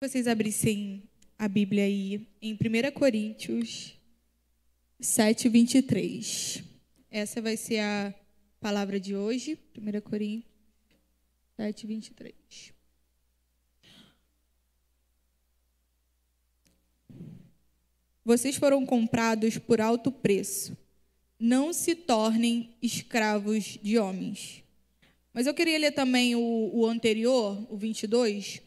vocês abrissem a Bíblia aí em 1 Coríntios 7, 23. Essa vai ser a palavra de hoje, 1 Coríntios 7, 23. Vocês foram comprados por alto preço. Não se tornem escravos de homens. Mas eu queria ler também o, o anterior, o 22,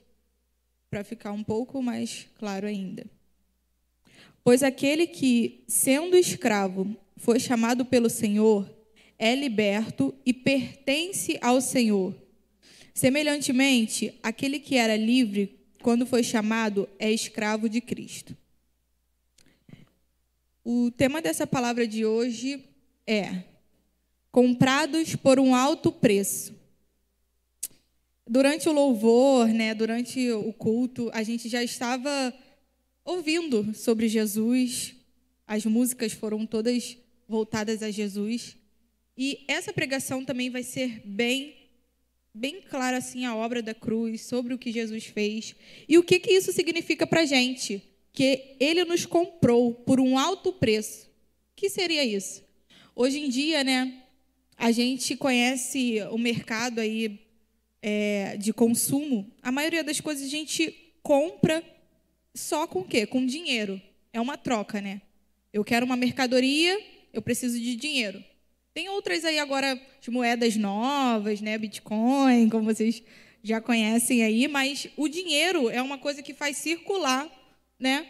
para ficar um pouco mais claro ainda. Pois aquele que, sendo escravo, foi chamado pelo Senhor, é liberto e pertence ao Senhor. Semelhantemente, aquele que era livre, quando foi chamado, é escravo de Cristo. O tema dessa palavra de hoje é: comprados por um alto preço durante o louvor, né, durante o culto, a gente já estava ouvindo sobre Jesus. As músicas foram todas voltadas a Jesus. E essa pregação também vai ser bem bem clara assim a obra da cruz, sobre o que Jesus fez e o que que isso significa para a gente, que ele nos comprou por um alto preço. O que seria isso? Hoje em dia, né, a gente conhece o mercado aí é, de consumo, a maioria das coisas a gente compra só com o quê? Com dinheiro. É uma troca, né? Eu quero uma mercadoria, eu preciso de dinheiro. Tem outras aí agora de moedas novas, né? Bitcoin, como vocês já conhecem aí, mas o dinheiro é uma coisa que faz circular, né?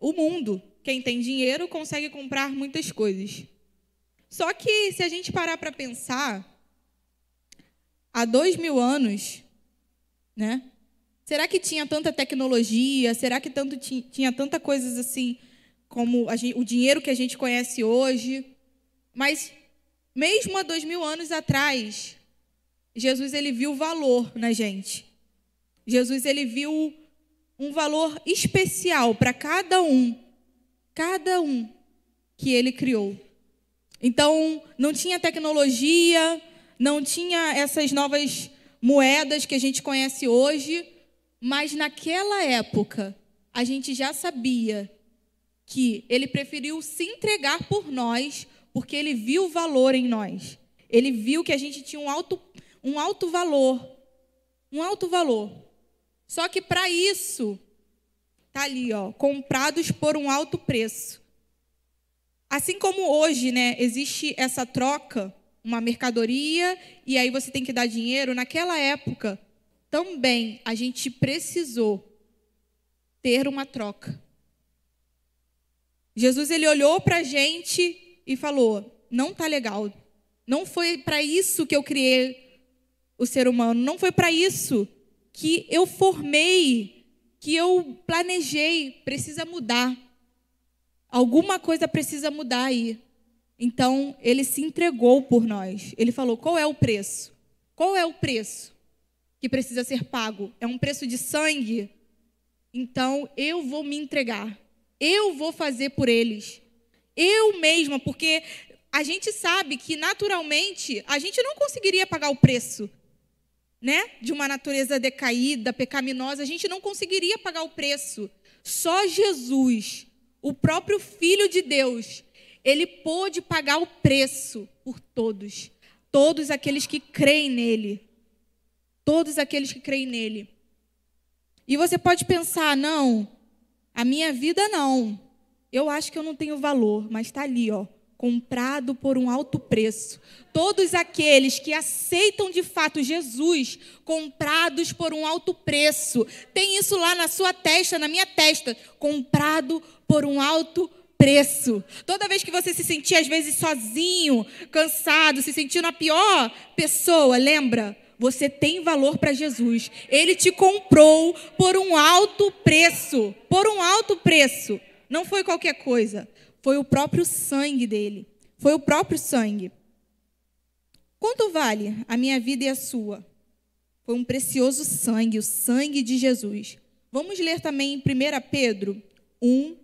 O mundo. Quem tem dinheiro consegue comprar muitas coisas. Só que se a gente parar para pensar, há dois mil anos, né? Será que tinha tanta tecnologia? Será que tanto tinha tanta coisas assim como gente, o dinheiro que a gente conhece hoje? Mas mesmo há dois mil anos atrás, Jesus ele viu valor na gente. Jesus ele viu um valor especial para cada um, cada um que ele criou. Então, não tinha tecnologia, não tinha essas novas moedas que a gente conhece hoje, mas naquela época a gente já sabia que ele preferiu se entregar por nós, porque ele viu o valor em nós. Ele viu que a gente tinha um alto, um alto valor. Um alto valor. Só que para isso, tá ali, ó, comprados por um alto preço. Assim como hoje, né, existe essa troca uma mercadoria e aí você tem que dar dinheiro. Naquela época, também a gente precisou ter uma troca. Jesus ele olhou para a gente e falou: não tá legal. Não foi para isso que eu criei o ser humano. Não foi para isso que eu formei, que eu planejei. Precisa mudar. Alguma coisa precisa mudar aí. Então, ele se entregou por nós. Ele falou: qual é o preço? Qual é o preço que precisa ser pago? É um preço de sangue? Então, eu vou me entregar. Eu vou fazer por eles. Eu mesma, porque a gente sabe que naturalmente a gente não conseguiria pagar o preço, né? De uma natureza decaída, pecaminosa, a gente não conseguiria pagar o preço. Só Jesus, o próprio Filho de Deus, ele pôde pagar o preço por todos, todos aqueles que creem nele. Todos aqueles que creem nele. E você pode pensar, não, a minha vida não. Eu acho que eu não tenho valor, mas está ali, ó, comprado por um alto preço. Todos aqueles que aceitam de fato Jesus, comprados por um alto preço. Tem isso lá na sua testa, na minha testa, comprado por um alto preço. Toda vez que você se sentir, às vezes, sozinho, cansado, se sentindo a pior pessoa, lembra? Você tem valor para Jesus. Ele te comprou por um alto preço. Por um alto preço. Não foi qualquer coisa. Foi o próprio sangue dele. Foi o próprio sangue. Quanto vale a minha vida e a sua? Foi um precioso sangue, o sangue de Jesus. Vamos ler também em 1 Pedro 1,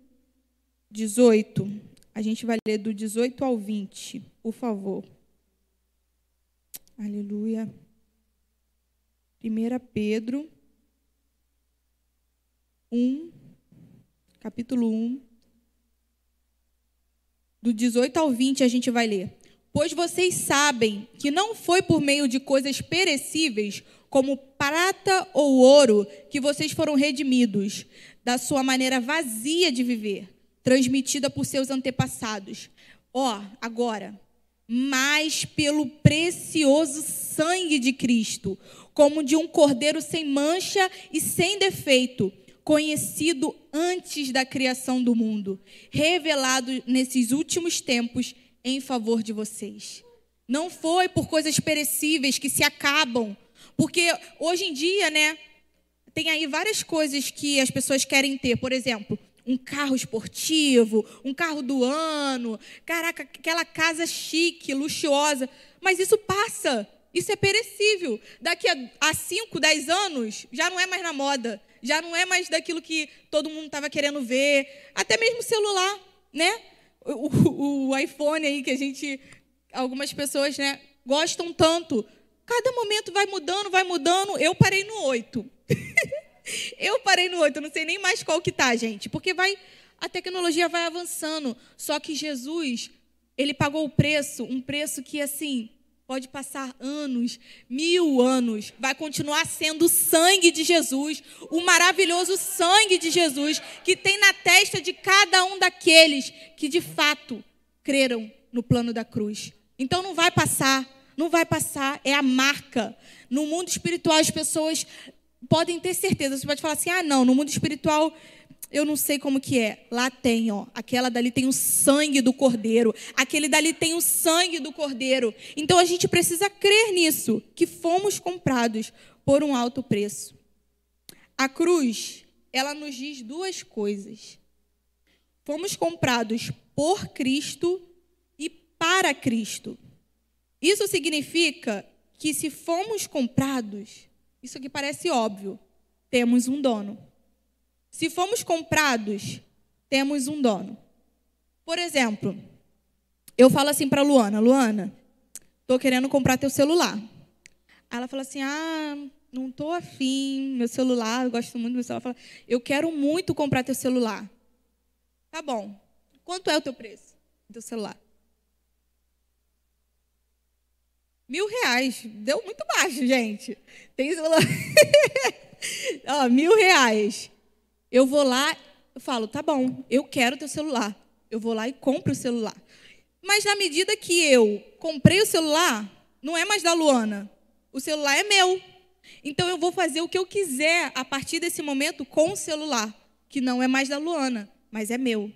18. A gente vai ler do 18 ao 20, por favor. Aleluia. 1 Pedro 1, capítulo 1, do 18 ao 20 a gente vai ler. Pois vocês sabem que não foi por meio de coisas perecíveis, como prata ou ouro, que vocês foram redimidos da sua maneira vazia de viver, transmitida por seus antepassados. Ó, oh, agora, mas pelo precioso sangue de Cristo, como de um cordeiro sem mancha e sem defeito, conhecido antes da criação do mundo, revelado nesses últimos tempos em favor de vocês. Não foi por coisas perecíveis que se acabam, porque hoje em dia, né, tem aí várias coisas que as pessoas querem ter, por exemplo, um carro esportivo, um carro do ano, caraca, aquela casa chique, luxuosa, mas isso passa. Isso é perecível. Daqui a 5, 10 anos, já não é mais na moda. Já não é mais daquilo que todo mundo estava querendo ver. Até mesmo celular, né? O, o, o, iPhone aí que a gente. Algumas pessoas né, gostam tanto. Cada momento vai mudando, vai mudando. Eu parei no 8. Eu parei no 8, não sei nem mais qual que tá, gente. Porque vai. A tecnologia vai avançando. Só que Jesus, ele pagou o preço, um preço que, assim, Pode passar anos, mil anos, vai continuar sendo o sangue de Jesus, o maravilhoso sangue de Jesus, que tem na testa de cada um daqueles que de fato creram no plano da cruz. Então não vai passar, não vai passar, é a marca. No mundo espiritual, as pessoas podem ter certeza. Você pode falar assim: ah, não, no mundo espiritual eu não sei como que é. Lá tem, ó. Aquela dali tem o sangue do cordeiro. Aquele dali tem o sangue do cordeiro. Então a gente precisa crer nisso, que fomos comprados por um alto preço. A cruz, ela nos diz duas coisas. Fomos comprados por Cristo e para Cristo. Isso significa que se fomos comprados, isso aqui parece óbvio, temos um dono. Se fomos comprados, temos um dono. Por exemplo, eu falo assim para Luana, Luana, estou querendo comprar teu celular. Ela fala assim, ah, não estou afim, meu celular, eu gosto muito do meu celular. Fala, eu quero muito comprar teu celular. Tá bom. Quanto é o teu preço do celular? Mil reais. Deu muito baixo, gente. Tem celular. Ó, mil reais. Eu vou lá, eu falo, tá bom, eu quero teu celular. Eu vou lá e compro o celular. Mas na medida que eu comprei o celular, não é mais da Luana. O celular é meu. Então eu vou fazer o que eu quiser a partir desse momento com o celular, que não é mais da Luana, mas é meu.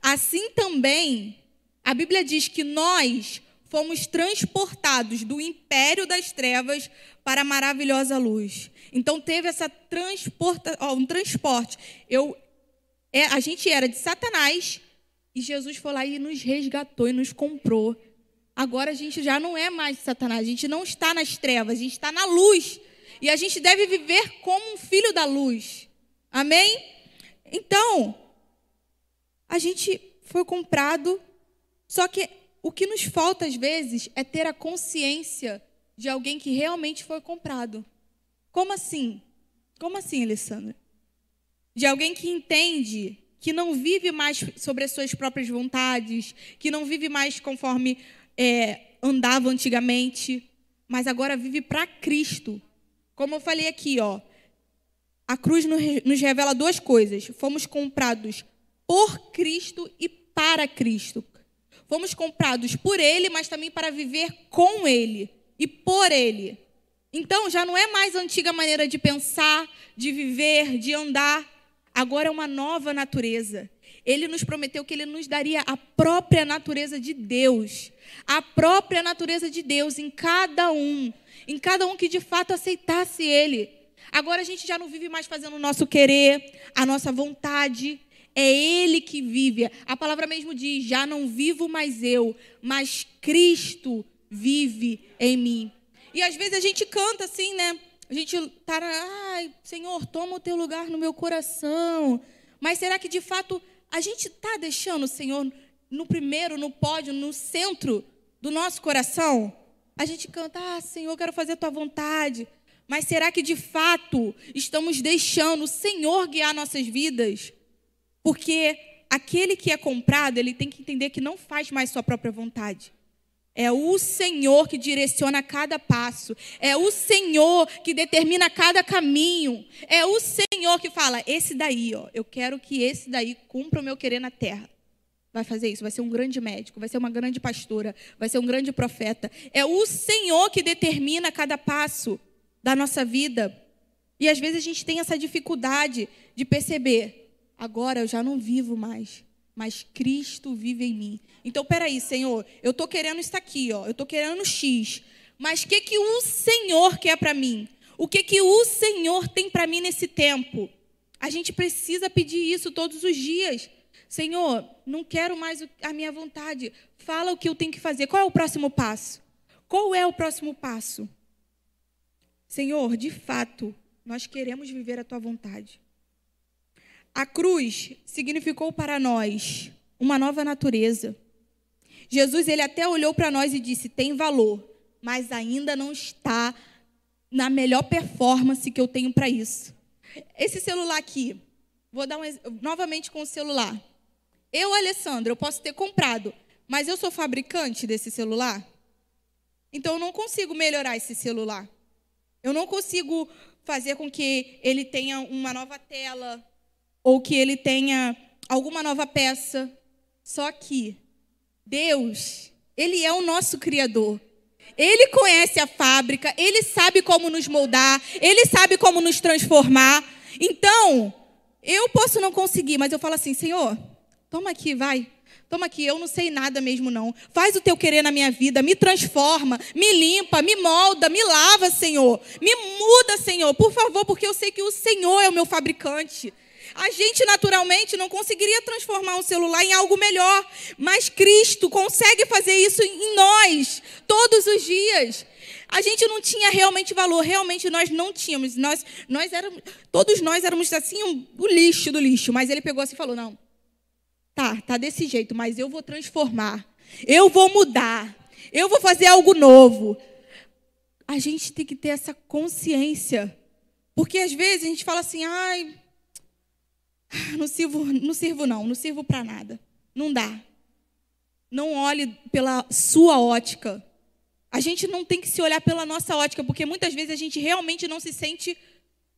Assim também, a Bíblia diz que nós fomos transportados do império das trevas para a maravilhosa luz. Então teve essa transporta, ó, um transporte. Eu, é, a gente era de Satanás e Jesus foi lá e nos resgatou e nos comprou. Agora a gente já não é mais de Satanás, a gente não está nas trevas, a gente está na luz. E a gente deve viver como um filho da luz. Amém? Então, a gente foi comprado, só que o que nos falta às vezes é ter a consciência de alguém que realmente foi comprado. Como assim? Como assim, Alessandra? De alguém que entende que não vive mais sobre as suas próprias vontades, que não vive mais conforme é, andava antigamente, mas agora vive para Cristo. Como eu falei aqui, ó, a cruz nos revela duas coisas: fomos comprados por Cristo e para Cristo. Fomos comprados por Ele, mas também para viver com Ele e por Ele. Então já não é mais a antiga maneira de pensar, de viver, de andar. Agora é uma nova natureza. Ele nos prometeu que ele nos daria a própria natureza de Deus. A própria natureza de Deus em cada um. Em cada um que de fato aceitasse ele. Agora a gente já não vive mais fazendo o nosso querer, a nossa vontade. É Ele que vive. A palavra mesmo diz: já não vivo mais eu, mas Cristo vive em mim. E às vezes a gente canta assim, né? A gente tá, ai, Senhor, toma o teu lugar no meu coração. Mas será que de fato a gente está deixando o Senhor no primeiro, no pódio, no centro do nosso coração? A gente canta, ah, Senhor, quero fazer a tua vontade. Mas será que de fato estamos deixando o Senhor guiar nossas vidas? Porque aquele que é comprado, ele tem que entender que não faz mais sua própria vontade. É o Senhor que direciona cada passo. É o Senhor que determina cada caminho. É o Senhor que fala: esse daí, ó, eu quero que esse daí cumpra o meu querer na terra. Vai fazer isso, vai ser um grande médico, vai ser uma grande pastora, vai ser um grande profeta. É o Senhor que determina cada passo da nossa vida. E às vezes a gente tem essa dificuldade de perceber: agora eu já não vivo mais, mas Cristo vive em mim. Então, peraí, Senhor, eu estou querendo isso aqui, ó, eu estou querendo X, mas o que, que o Senhor quer para mim? O que, que o Senhor tem para mim nesse tempo? A gente precisa pedir isso todos os dias. Senhor, não quero mais a minha vontade. Fala o que eu tenho que fazer. Qual é o próximo passo? Qual é o próximo passo? Senhor, de fato, nós queremos viver a tua vontade. A cruz significou para nós uma nova natureza. Jesus, ele até olhou para nós e disse: tem valor, mas ainda não está na melhor performance que eu tenho para isso. Esse celular aqui, vou dar um, novamente com o celular. Eu, Alessandra, eu posso ter comprado, mas eu sou fabricante desse celular? Então eu não consigo melhorar esse celular. Eu não consigo fazer com que ele tenha uma nova tela ou que ele tenha alguma nova peça. Só que Deus, ele é o nosso criador. Ele conhece a fábrica, ele sabe como nos moldar, ele sabe como nos transformar. Então, eu posso não conseguir, mas eu falo assim: Senhor, toma aqui, vai. Toma aqui, eu não sei nada mesmo não. Faz o teu querer na minha vida, me transforma, me limpa, me molda, me lava, Senhor. Me muda, Senhor, por favor, porque eu sei que o Senhor é o meu fabricante. A gente naturalmente não conseguiria transformar um celular em algo melhor, mas Cristo consegue fazer isso em nós todos os dias. A gente não tinha realmente valor, realmente nós não tínhamos. Nós, nós éramos, todos nós éramos assim o lixo do lixo, mas ele pegou assim e falou: "Não, Tá, tá desse jeito, mas eu vou transformar. Eu vou mudar. Eu vou fazer algo novo. A gente tem que ter essa consciência. Porque às vezes a gente fala assim: "Ai, não sirvo, não sirvo não, não sirvo para nada. Não dá. Não olhe pela sua ótica. A gente não tem que se olhar pela nossa ótica, porque muitas vezes a gente realmente não se sente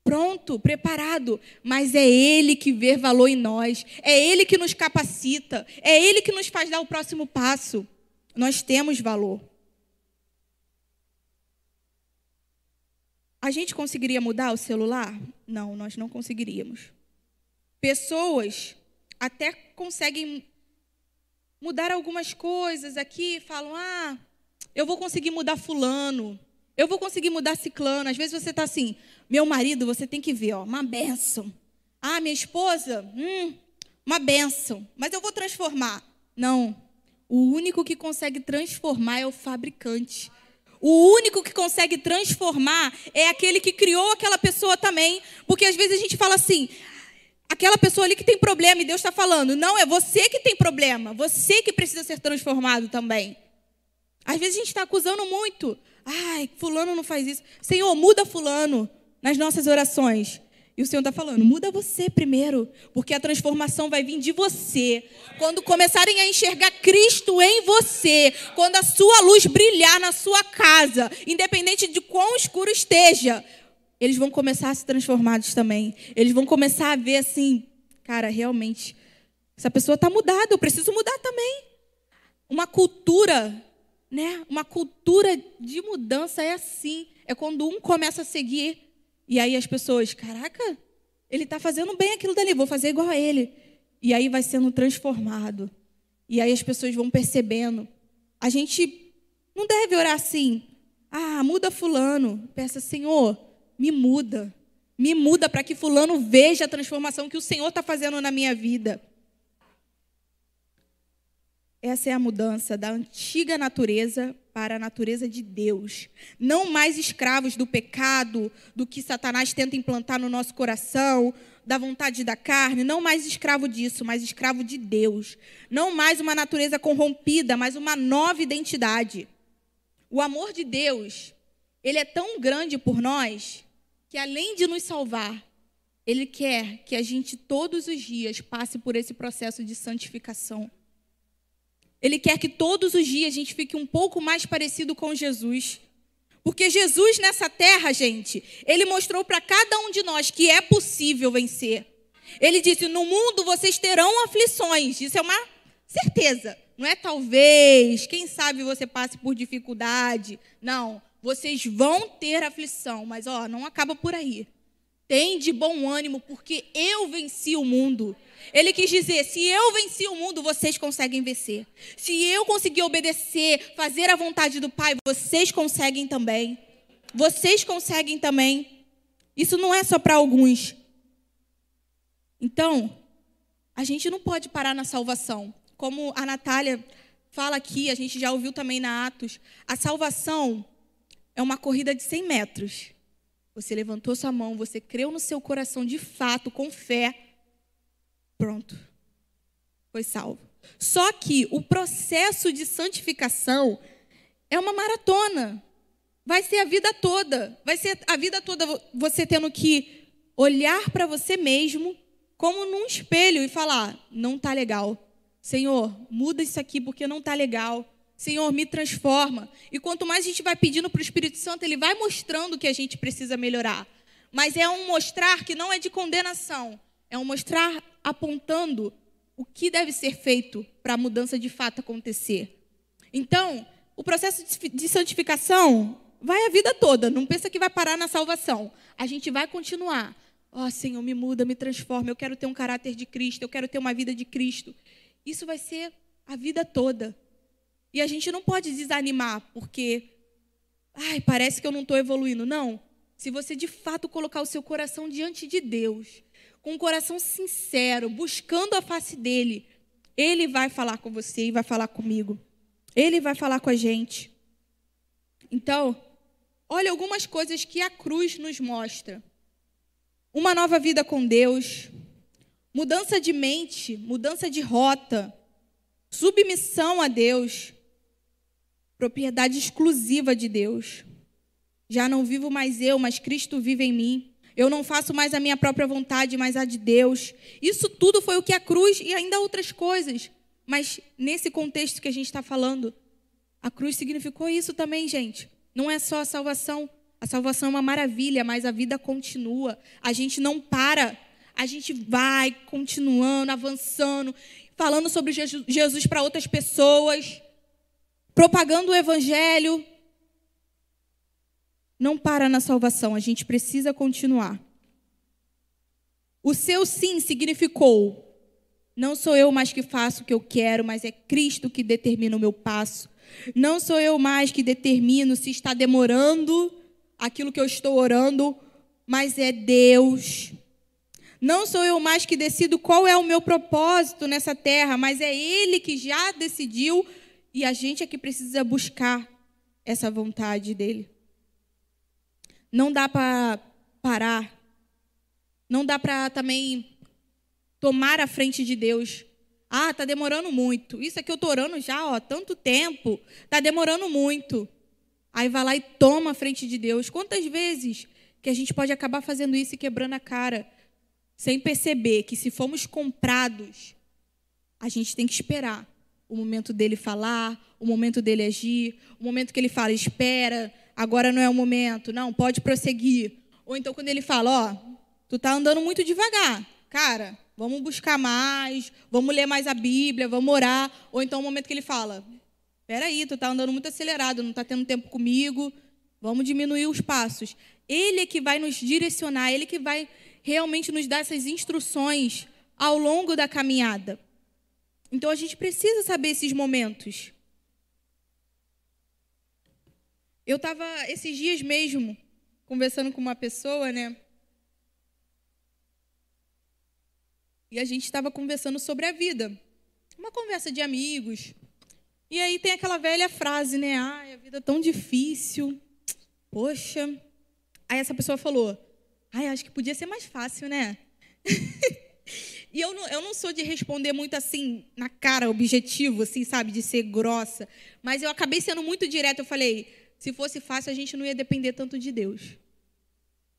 pronto, preparado, mas é Ele que vê valor em nós, é Ele que nos capacita, é Ele que nos faz dar o próximo passo. Nós temos valor. A gente conseguiria mudar o celular? Não, nós não conseguiríamos. Pessoas até conseguem mudar algumas coisas aqui, falam: ah, eu vou conseguir mudar Fulano, eu vou conseguir mudar Ciclano. Às vezes você está assim: meu marido, você tem que ver, ó, uma benção. Ah, minha esposa, hum, uma benção. Mas eu vou transformar. Não. O único que consegue transformar é o fabricante. O único que consegue transformar é aquele que criou aquela pessoa também. Porque às vezes a gente fala assim: aquela pessoa ali que tem problema e Deus está falando. Não, é você que tem problema. Você que precisa ser transformado também. Às vezes a gente está acusando muito. Ai, Fulano não faz isso. Senhor, muda Fulano nas nossas orações. E o Senhor está falando, muda você primeiro, porque a transformação vai vir de você. Quando começarem a enxergar Cristo em você, quando a sua luz brilhar na sua casa, independente de quão escuro esteja, eles vão começar a se transformados também. Eles vão começar a ver assim, cara, realmente, essa pessoa está mudada, eu preciso mudar também. Uma cultura, né? Uma cultura de mudança é assim. É quando um começa a seguir e aí as pessoas, caraca, ele está fazendo bem aquilo dali, vou fazer igual a ele. E aí vai sendo transformado. E aí as pessoas vão percebendo. A gente não deve orar assim. Ah, muda fulano. Peça, Senhor, me muda. Me muda para que fulano veja a transformação que o Senhor está fazendo na minha vida. Essa é a mudança da antiga natureza para a natureza de Deus. Não mais escravos do pecado, do que Satanás tenta implantar no nosso coração, da vontade da carne, não mais escravo disso, mas escravo de Deus. Não mais uma natureza corrompida, mas uma nova identidade. O amor de Deus, ele é tão grande por nós que além de nos salvar, ele quer que a gente todos os dias passe por esse processo de santificação. Ele quer que todos os dias a gente fique um pouco mais parecido com Jesus. Porque Jesus nessa terra, gente, ele mostrou para cada um de nós que é possível vencer. Ele disse: No mundo vocês terão aflições. Isso é uma certeza. Não é talvez, quem sabe você passe por dificuldade. Não, vocês vão ter aflição, mas ó, não acaba por aí. Tem de bom ânimo, porque eu venci o mundo. Ele quis dizer: se eu venci o mundo, vocês conseguem vencer. Se eu conseguir obedecer, fazer a vontade do Pai, vocês conseguem também. Vocês conseguem também. Isso não é só para alguns. Então, a gente não pode parar na salvação. Como a Natália fala aqui, a gente já ouviu também na Atos, a salvação é uma corrida de 100 metros. Você levantou sua mão, você creu no seu coração de fato, com fé. Pronto. Foi salvo. Só que o processo de santificação é uma maratona. Vai ser a vida toda. Vai ser a vida toda você tendo que olhar para você mesmo como num espelho e falar: não está legal. Senhor, muda isso aqui porque não está legal. Senhor, me transforma. E quanto mais a gente vai pedindo para o Espírito Santo, ele vai mostrando que a gente precisa melhorar. Mas é um mostrar que não é de condenação, é um mostrar apontando o que deve ser feito para a mudança de fato acontecer. Então, o processo de santificação vai a vida toda, não pensa que vai parar na salvação. A gente vai continuar. Ó oh, Senhor, me muda, me transforma. Eu quero ter um caráter de Cristo, eu quero ter uma vida de Cristo. Isso vai ser a vida toda. E a gente não pode desanimar porque, ai, parece que eu não estou evoluindo. Não. Se você de fato colocar o seu coração diante de Deus, com um coração sincero, buscando a face dele, ele vai falar com você e vai falar comigo. Ele vai falar com a gente. Então, olha algumas coisas que a cruz nos mostra uma nova vida com Deus, mudança de mente, mudança de rota, submissão a Deus, propriedade exclusiva de Deus. Já não vivo mais eu, mas Cristo vive em mim. Eu não faço mais a minha própria vontade, mas a de Deus. Isso tudo foi o que a cruz e ainda outras coisas. Mas nesse contexto que a gente está falando, a cruz significou isso também, gente. Não é só a salvação, a salvação é uma maravilha, mas a vida continua. A gente não para. A gente vai continuando, avançando, falando sobre Jesus para outras pessoas, propagando o evangelho. Não para na salvação, a gente precisa continuar. O seu sim significou: não sou eu mais que faço o que eu quero, mas é Cristo que determina o meu passo. Não sou eu mais que determino se está demorando aquilo que eu estou orando, mas é Deus. Não sou eu mais que decido qual é o meu propósito nessa terra, mas é Ele que já decidiu e a gente é que precisa buscar essa vontade dele. Não dá para parar. Não dá para também tomar a frente de Deus. Ah, tá demorando muito. Isso aqui eu tô orando já, ó, tanto tempo. Tá demorando muito. Aí vai lá e toma a frente de Deus. Quantas vezes que a gente pode acabar fazendo isso e quebrando a cara, sem perceber que se formos comprados, a gente tem que esperar o momento dele falar, o momento dele agir, o momento que ele fala, espera, agora não é o momento, não, pode prosseguir. Ou então quando ele fala, ó, tu tá andando muito devagar, cara, vamos buscar mais, vamos ler mais a Bíblia, vamos orar. Ou então o momento que ele fala, Peraí, tu está andando muito acelerado, não está tendo tempo comigo. Vamos diminuir os passos. Ele é que vai nos direcionar, ele que vai realmente nos dar essas instruções ao longo da caminhada. Então a gente precisa saber esses momentos. Eu estava esses dias mesmo conversando com uma pessoa, né? E a gente estava conversando sobre a vida. Uma conversa de amigos. E aí tem aquela velha frase, né? Ai, a vida é tão difícil. Poxa. Aí essa pessoa falou: Ai, acho que podia ser mais fácil, né? e eu não, eu não sou de responder muito assim, na cara, objetivo, assim, sabe? De ser grossa. Mas eu acabei sendo muito direta. Eu falei: se fosse fácil, a gente não ia depender tanto de Deus.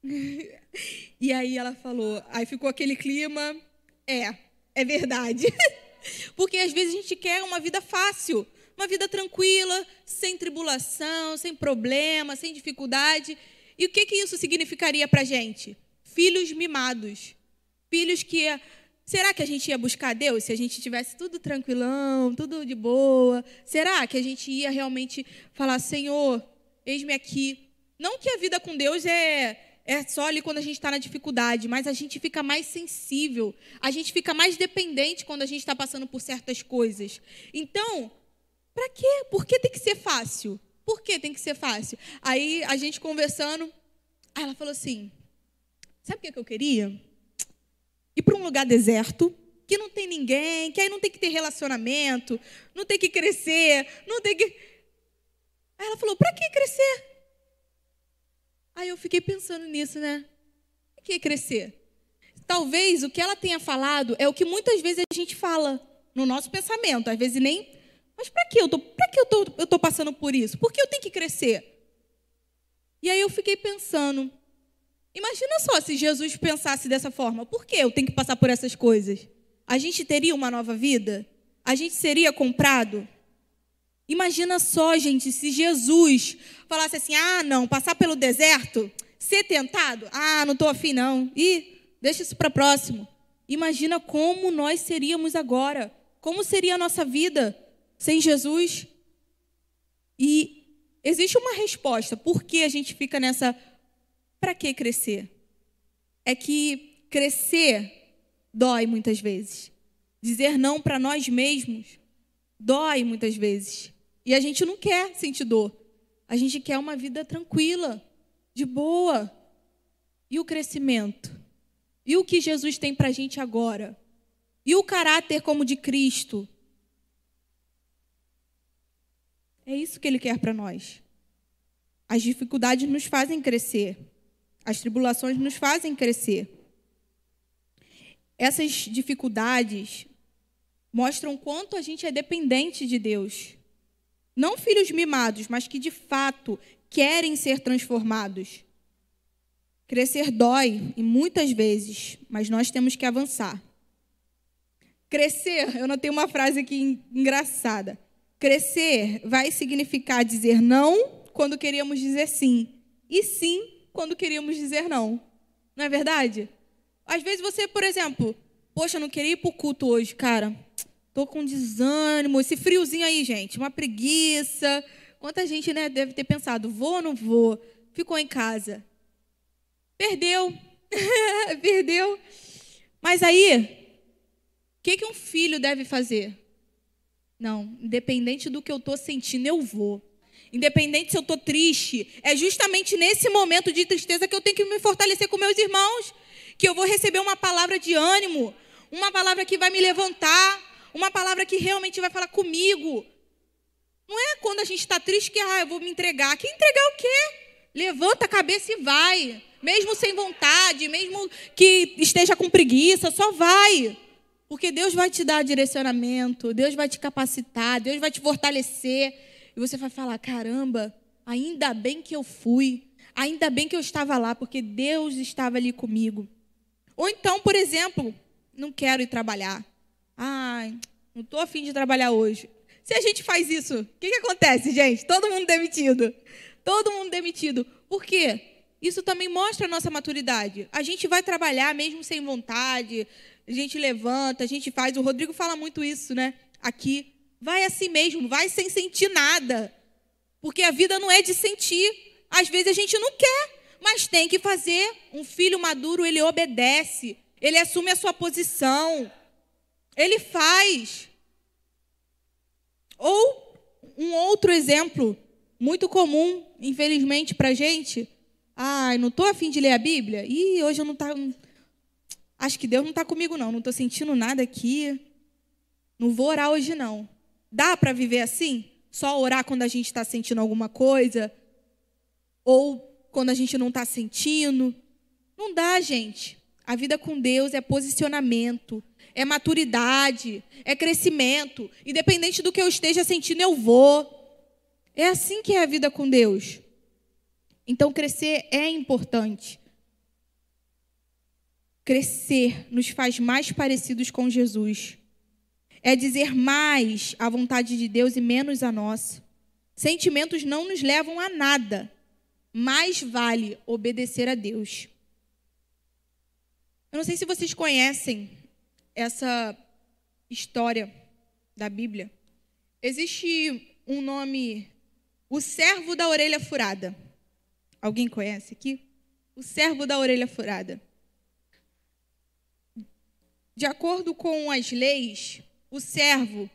e aí ela falou, aí ficou aquele clima, é, é verdade. Porque às vezes a gente quer uma vida fácil, uma vida tranquila, sem tribulação, sem problema, sem dificuldade. E o que, que isso significaria para gente? Filhos mimados. Filhos que. Será que a gente ia buscar Deus se a gente tivesse tudo tranquilão, tudo de boa? Será que a gente ia realmente falar, Senhor, eis-me aqui? Não que a vida com Deus é, é só ali quando a gente está na dificuldade, mas a gente fica mais sensível, a gente fica mais dependente quando a gente está passando por certas coisas. Então, para quê? Por que tem que ser fácil? Por que tem que ser fácil? Aí a gente conversando, ela falou assim: sabe o que eu queria? Ir para um lugar deserto, que não tem ninguém, que aí não tem que ter relacionamento, não tem que crescer, não tem que. Aí ela falou: para que crescer? Aí eu fiquei pensando nisso, né? O que crescer? Talvez o que ela tenha falado é o que muitas vezes a gente fala no nosso pensamento, às vezes nem mas para que eu tô, para que eu tô, eu tô passando por isso? Por que eu tenho que crescer? E aí eu fiquei pensando, imagina só se Jesus pensasse dessa forma, por que eu tenho que passar por essas coisas? A gente teria uma nova vida? A gente seria comprado? Imagina só, gente, se Jesus falasse assim: ah, não, passar pelo deserto, ser tentado, ah, não estou afim, não. E deixa isso para próximo. Imagina como nós seríamos agora. Como seria a nossa vida? sem Jesus. E existe uma resposta. Por que a gente fica nessa. Para que crescer? É que crescer dói muitas vezes. Dizer não para nós mesmos dói muitas vezes. E a gente não quer sentir dor. A gente quer uma vida tranquila, de boa. E o crescimento? E o que Jesus tem para a gente agora? E o caráter como de Cristo? É isso que ele quer para nós. As dificuldades nos fazem crescer. As tribulações nos fazem crescer. Essas dificuldades mostram quanto a gente é dependente de Deus. Não filhos mimados, mas que de fato querem ser transformados. Crescer dói, e muitas vezes, mas nós temos que avançar. Crescer, eu não tenho uma frase aqui engraçada. Crescer vai significar dizer não quando queríamos dizer sim, e sim quando queríamos dizer não. Não é verdade? Às vezes você, por exemplo, poxa, não queria ir para o culto hoje, cara. Tô com desânimo, esse friozinho aí, gente, uma preguiça. Quanta gente né, deve ter pensado, vou ou não vou? Ficou em casa. Perdeu. Perdeu. Mas aí, o que, que um filho deve fazer? Não, independente do que eu estou sentindo, eu vou. Independente se eu estou triste, é justamente nesse momento de tristeza que eu tenho que me fortalecer com meus irmãos, que eu vou receber uma palavra de ânimo, uma palavra que vai me levantar, uma palavra que realmente vai falar comigo. Não é quando a gente está triste que ah, eu vou me entregar. Que entregar o quê? Levanta a cabeça e vai. Mesmo sem vontade, mesmo que esteja com preguiça, só vai. Porque Deus vai te dar direcionamento, Deus vai te capacitar, Deus vai te fortalecer. E você vai falar: caramba, ainda bem que eu fui, ainda bem que eu estava lá, porque Deus estava ali comigo. Ou então, por exemplo, não quero ir trabalhar. Ai, não estou afim de trabalhar hoje. Se a gente faz isso, o que, que acontece, gente? Todo mundo demitido. Todo mundo demitido. Por quê? Isso também mostra a nossa maturidade. A gente vai trabalhar mesmo sem vontade, a gente levanta, a gente faz. O Rodrigo fala muito isso, né? Aqui. Vai assim mesmo, vai sem sentir nada. Porque a vida não é de sentir. Às vezes a gente não quer, mas tem que fazer. Um filho maduro, ele obedece. Ele assume a sua posição. Ele faz. Ou um outro exemplo muito comum, infelizmente, para gente. Ai, não estou afim de ler a Bíblia? Ih, hoje eu não, tá, acho que Deus não está comigo, não. Não estou sentindo nada aqui. Não vou orar hoje, não. Dá para viver assim? Só orar quando a gente está sentindo alguma coisa? Ou quando a gente não está sentindo? Não dá, gente. A vida com Deus é posicionamento, é maturidade, é crescimento. Independente do que eu esteja sentindo, eu vou. É assim que é a vida com Deus. Então, crescer é importante. Crescer nos faz mais parecidos com Jesus. É dizer mais a vontade de Deus e menos a nossa. Sentimentos não nos levam a nada. Mais vale obedecer a Deus. Eu não sei se vocês conhecem essa história da Bíblia. Existe um nome, o servo da orelha furada. Alguém conhece aqui? O servo da orelha furada. De acordo com as leis, o servo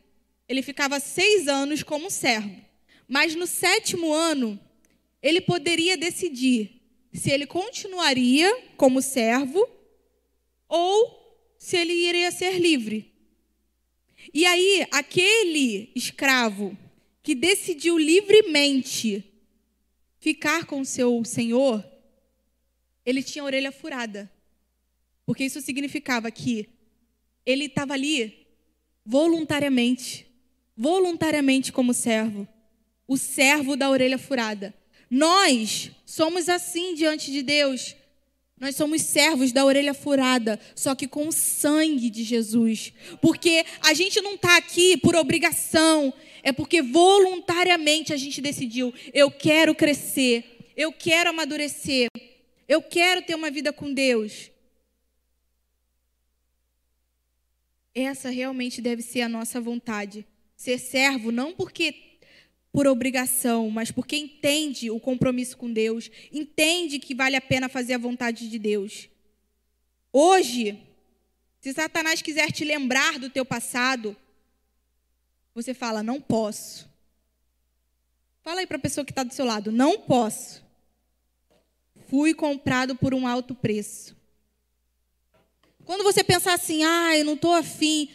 ele ficava seis anos como servo, mas no sétimo ano ele poderia decidir se ele continuaria como servo ou se ele iria ser livre. E aí, aquele escravo que decidiu livremente ficar com seu senhor, ele tinha a orelha furada. Porque isso significava que ele estava ali voluntariamente, voluntariamente como servo, o servo da orelha furada. Nós somos assim diante de Deus. Nós somos servos da orelha furada, só que com o sangue de Jesus. Porque a gente não está aqui por obrigação, é porque voluntariamente a gente decidiu: eu quero crescer, eu quero amadurecer, eu quero ter uma vida com Deus. Essa realmente deve ser a nossa vontade. Ser servo não porque por obrigação, mas porque entende o compromisso com Deus, entende que vale a pena fazer a vontade de Deus. Hoje, se Satanás quiser te lembrar do teu passado, você fala: "Não posso". Fala aí para a pessoa que está do seu lado: "Não posso". Fui comprado por um alto preço. Quando você pensar assim, ah, eu não estou afim,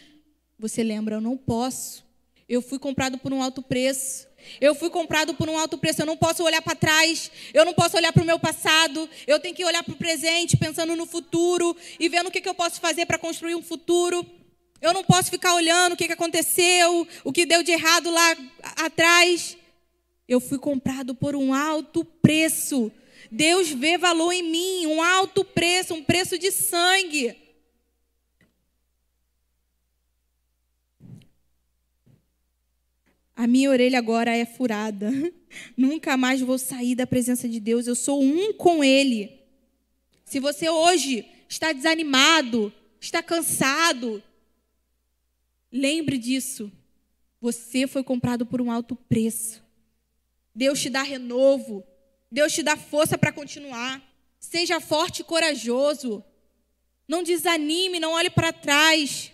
você lembra, eu não posso. Eu fui comprado por um alto preço. Eu fui comprado por um alto preço. Eu não posso olhar para trás. Eu não posso olhar para o meu passado. Eu tenho que olhar para o presente, pensando no futuro e vendo o que, que eu posso fazer para construir um futuro. Eu não posso ficar olhando o que, que aconteceu, o que deu de errado lá atrás. Eu fui comprado por um alto preço. Deus vê valor em mim, um alto preço, um preço de sangue. A minha orelha agora é furada. Nunca mais vou sair da presença de Deus. Eu sou um com Ele. Se você hoje está desanimado, está cansado, lembre disso. Você foi comprado por um alto preço. Deus te dá renovo. Deus te dá força para continuar. Seja forte e corajoso. Não desanime, não olhe para trás.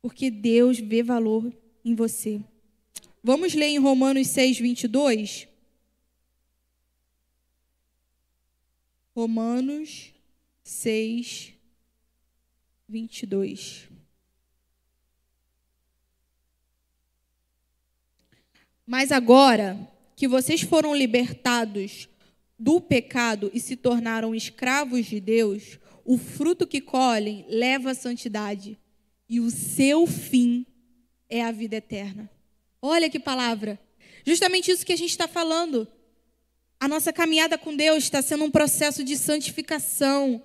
Porque Deus vê valor em você. Vamos ler em Romanos 6, 22? Romanos 6, 22. Mas agora que vocês foram libertados do pecado e se tornaram escravos de Deus, o fruto que colhem leva à santidade, e o seu fim é a vida eterna. Olha que palavra. Justamente isso que a gente está falando. A nossa caminhada com Deus está sendo um processo de santificação.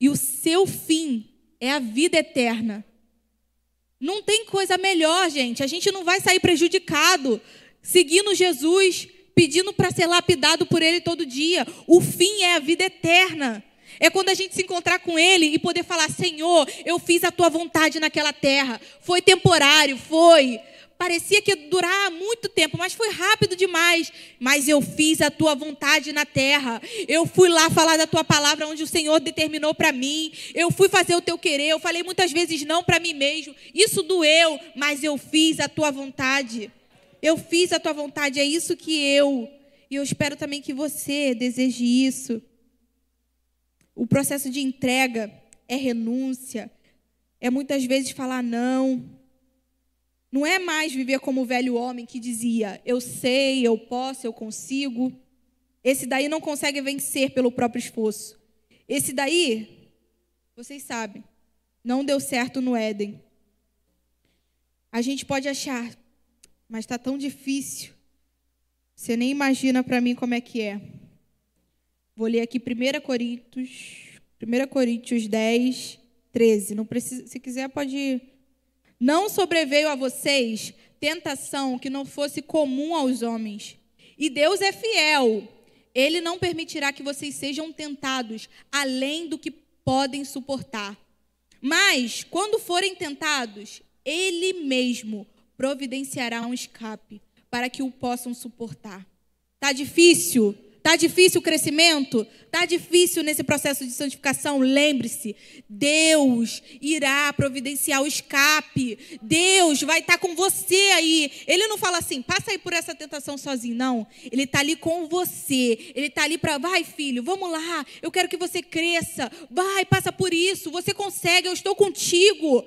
E o seu fim é a vida eterna. Não tem coisa melhor, gente. A gente não vai sair prejudicado seguindo Jesus, pedindo para ser lapidado por Ele todo dia. O fim é a vida eterna. É quando a gente se encontrar com Ele e poder falar: Senhor, eu fiz a tua vontade naquela terra. Foi temporário, foi. Parecia que ia durar muito tempo, mas foi rápido demais. Mas eu fiz a tua vontade na terra. Eu fui lá falar da tua palavra onde o Senhor determinou para mim. Eu fui fazer o teu querer. Eu falei muitas vezes não para mim mesmo. Isso doeu, mas eu fiz a tua vontade. Eu fiz a tua vontade. É isso que eu. E eu espero também que você deseje isso. O processo de entrega é renúncia, é muitas vezes falar não. Não é mais viver como o velho homem que dizia: eu sei, eu posso, eu consigo. Esse daí não consegue vencer pelo próprio esforço. Esse daí, vocês sabem, não deu certo no Éden. A gente pode achar, mas está tão difícil. Você nem imagina para mim como é que é. Vou ler aqui 1 Coríntios, 1 Coríntios 10, 13. Não precisa, se quiser pode ir. Não sobreveio a vocês tentação que não fosse comum aos homens. E Deus é fiel. Ele não permitirá que vocês sejam tentados além do que podem suportar. Mas, quando forem tentados, Ele mesmo providenciará um escape para que o possam suportar. Tá difícil? Tá difícil o crescimento? Tá difícil nesse processo de santificação? Lembre-se, Deus irá providenciar o escape. Deus vai estar tá com você aí. Ele não fala assim, passa aí por essa tentação sozinho, não. Ele está ali com você. Ele está ali para, vai filho, vamos lá. Eu quero que você cresça. Vai, passa por isso. Você consegue, eu estou contigo.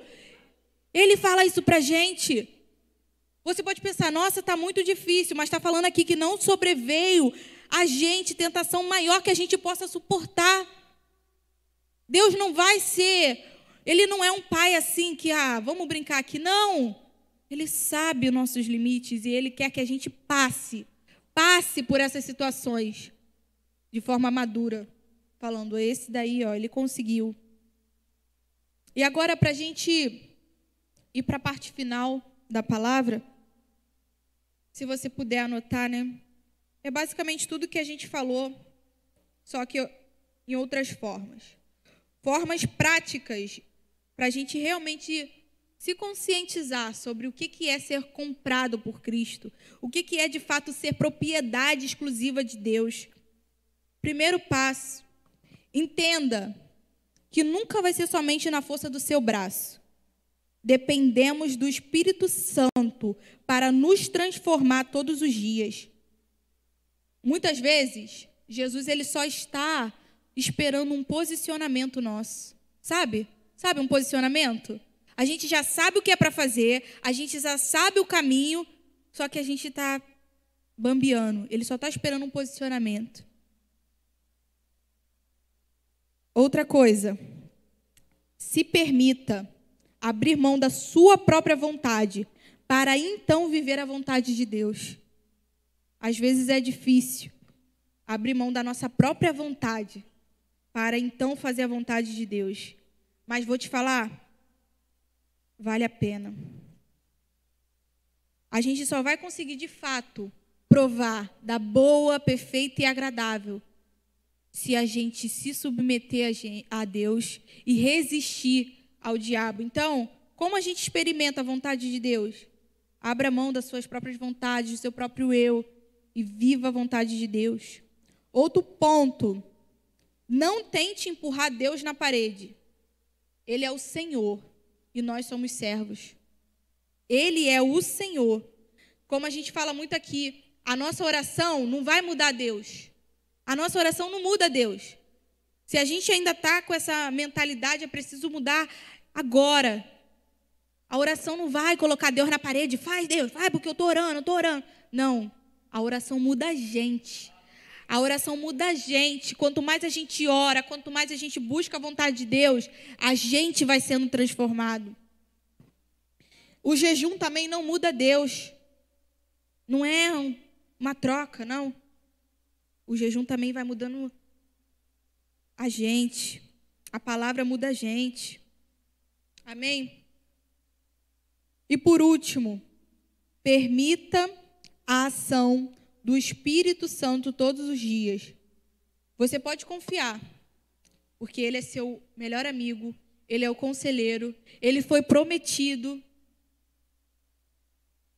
Ele fala isso para gente. Você pode pensar, nossa, está muito difícil, mas está falando aqui que não sobreveio a gente tentação maior que a gente possa suportar. Deus não vai ser, Ele não é um pai assim que, ah, vamos brincar aqui. Não. Ele sabe os nossos limites e Ele quer que a gente passe, passe por essas situações de forma madura. Falando, esse daí, ó, ele conseguiu. E agora, para a gente ir para a parte final da palavra, se você puder anotar, né? É basicamente tudo que a gente falou, só que em outras formas. Formas práticas para a gente realmente se conscientizar sobre o que é ser comprado por Cristo, o que é de fato ser propriedade exclusiva de Deus. Primeiro passo, entenda que nunca vai ser somente na força do seu braço dependemos do Espírito Santo para nos transformar todos os dias. Muitas vezes, Jesus ele só está esperando um posicionamento nosso. Sabe? Sabe um posicionamento? A gente já sabe o que é para fazer, a gente já sabe o caminho, só que a gente está bambeando. Ele só está esperando um posicionamento. Outra coisa, se permita abrir mão da sua própria vontade, para então viver a vontade de Deus. Às vezes é difícil abrir mão da nossa própria vontade, para então fazer a vontade de Deus. Mas vou te falar, vale a pena. A gente só vai conseguir de fato provar da boa, perfeita e agradável se a gente se submeter a Deus e resistir ao diabo. Então, como a gente experimenta a vontade de Deus? Abra mão das suas próprias vontades, do seu próprio eu e viva a vontade de Deus. Outro ponto, não tente empurrar Deus na parede. Ele é o Senhor e nós somos servos. Ele é o Senhor. Como a gente fala muito aqui, a nossa oração não vai mudar Deus. A nossa oração não muda Deus. Se a gente ainda está com essa mentalidade, é preciso mudar agora. A oração não vai colocar Deus na parede, faz Deus, faz porque eu estou orando, eu estou orando. Não, a oração muda a gente. A oração muda a gente. Quanto mais a gente ora, quanto mais a gente busca a vontade de Deus, a gente vai sendo transformado. O jejum também não muda Deus. Não é uma troca, não. O jejum também vai mudando a gente. A palavra muda a gente. Amém? E por último, permita a ação do Espírito Santo todos os dias. Você pode confiar, porque Ele é seu melhor amigo, Ele é o conselheiro, Ele foi prometido.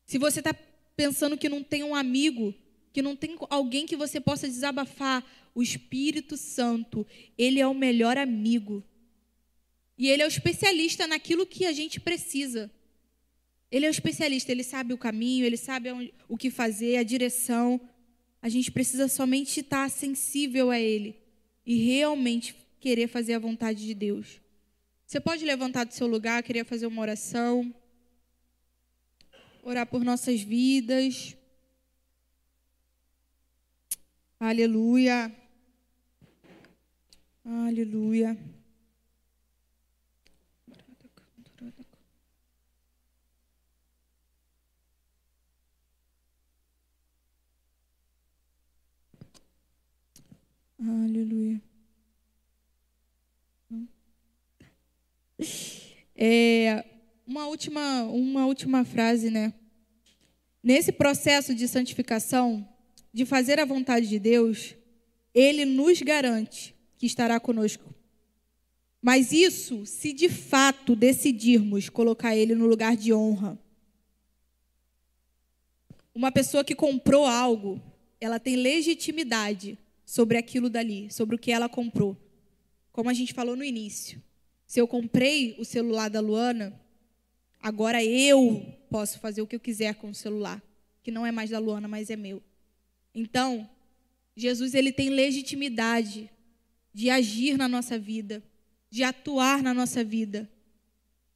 Se você está pensando que não tem um amigo, que não tem alguém que você possa desabafar, o Espírito Santo, Ele é o melhor amigo. E ele é o especialista naquilo que a gente precisa. Ele é o especialista, ele sabe o caminho, ele sabe o que fazer, a direção. A gente precisa somente estar sensível a ele e realmente querer fazer a vontade de Deus. Você pode levantar do seu lugar, queria fazer uma oração, orar por nossas vidas. Aleluia. Aleluia. É, uma, última, uma última frase, né? Nesse processo de santificação, de fazer a vontade de Deus, Ele nos garante que estará conosco. Mas isso se de fato decidirmos colocar Ele no lugar de honra. Uma pessoa que comprou algo, ela tem legitimidade sobre aquilo dali, sobre o que ela comprou. Como a gente falou no início. Se eu comprei o celular da Luana, agora eu posso fazer o que eu quiser com o celular, que não é mais da Luana, mas é meu. Então, Jesus ele tem legitimidade de agir na nossa vida, de atuar na nossa vida.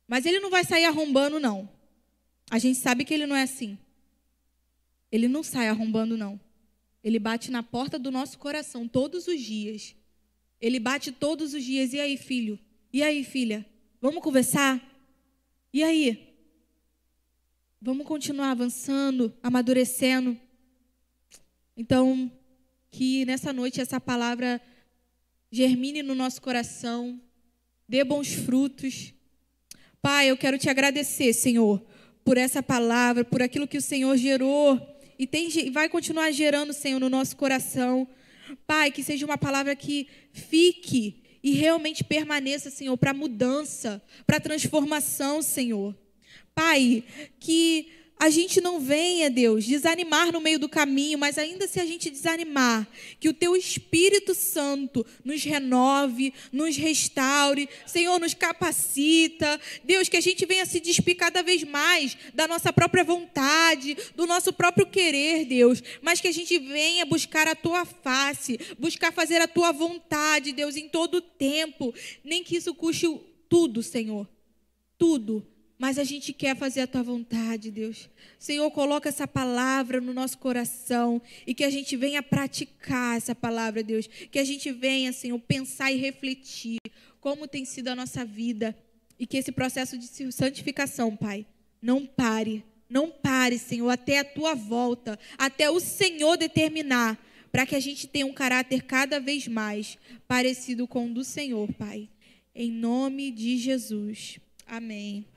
Mas ele não vai sair arrombando não. A gente sabe que ele não é assim. Ele não sai arrombando, não. Ele bate na porta do nosso coração todos os dias. Ele bate todos os dias. E aí, filho? E aí, filha? Vamos conversar? E aí? Vamos continuar avançando, amadurecendo. Então, que nessa noite essa palavra germine no nosso coração, dê bons frutos. Pai, eu quero te agradecer, Senhor, por essa palavra, por aquilo que o Senhor gerou e tem, vai continuar gerando, Senhor, no nosso coração. Pai, que seja uma palavra que fique e realmente permaneça, Senhor, para mudança, para transformação, Senhor. Pai, que a gente não venha, Deus, desanimar no meio do caminho, mas ainda se a gente desanimar, que o teu Espírito Santo nos renove, nos restaure, Senhor, nos capacita. Deus, que a gente venha se despir cada vez mais da nossa própria vontade, do nosso próprio querer, Deus, mas que a gente venha buscar a tua face, buscar fazer a tua vontade, Deus, em todo o tempo, nem que isso custe tudo, Senhor. Tudo mas a gente quer fazer a tua vontade, Deus. Senhor, coloca essa palavra no nosso coração e que a gente venha praticar essa palavra, Deus. Que a gente venha, Senhor, pensar e refletir como tem sido a nossa vida e que esse processo de santificação, Pai, não pare. Não pare, Senhor, até a tua volta, até o Senhor determinar, para que a gente tenha um caráter cada vez mais parecido com o do Senhor, Pai. Em nome de Jesus. Amém.